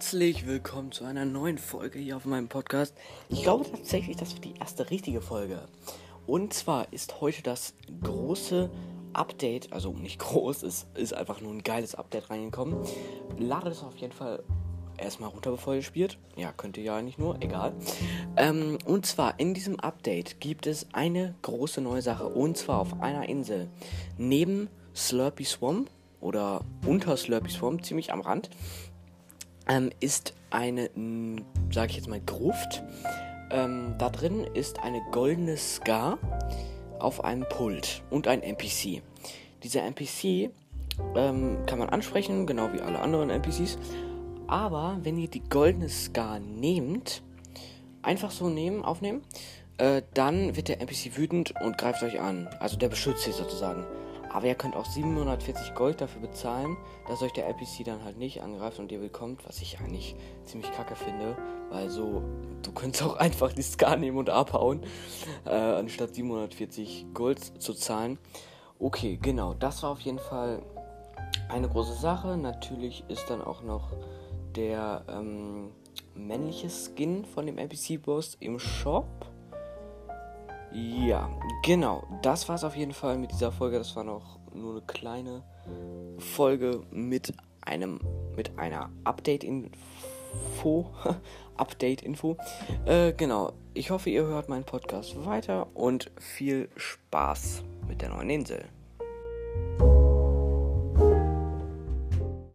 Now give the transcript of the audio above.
Herzlich willkommen zu einer neuen Folge hier auf meinem Podcast. Ich glaube tatsächlich, das wird die erste richtige Folge. Und zwar ist heute das große Update, also nicht groß, es ist einfach nur ein geiles Update reingekommen. Ladet es auf jeden Fall erstmal runter, bevor ihr spielt. Ja, könnt ihr ja eigentlich nur, egal. Ähm, und zwar in diesem Update gibt es eine große neue Sache. Und zwar auf einer Insel. Neben Slurpy Swamp oder unter Slurpy Swamp, ziemlich am Rand, ähm, ist eine, sage ich jetzt mal, Gruft. Ähm, da drin ist eine goldene Scar auf einem Pult und ein NPC. Dieser NPC ähm, kann man ansprechen, genau wie alle anderen NPCs. Aber wenn ihr die goldene Scar nehmt, einfach so nehmen, aufnehmen, äh, dann wird der NPC wütend und greift euch an. Also der beschützt sie sozusagen. Aber ihr könnt auch 740 Gold dafür bezahlen, dass euch der NPC dann halt nicht angreift und ihr bekommt, was ich eigentlich ziemlich kacke finde, weil so, du könntest auch einfach die Scar nehmen und abhauen, äh, anstatt 740 Gold zu zahlen. Okay, genau, das war auf jeden Fall eine große Sache. Natürlich ist dann auch noch der ähm, männliche Skin von dem NPC-Boss im Shop. Ja, genau. Das war es auf jeden Fall mit dieser Folge. Das war noch nur eine kleine Folge mit einem mit einer Update-Info. Update-Info. Äh, genau. Ich hoffe, ihr hört meinen Podcast weiter und viel Spaß mit der neuen Insel.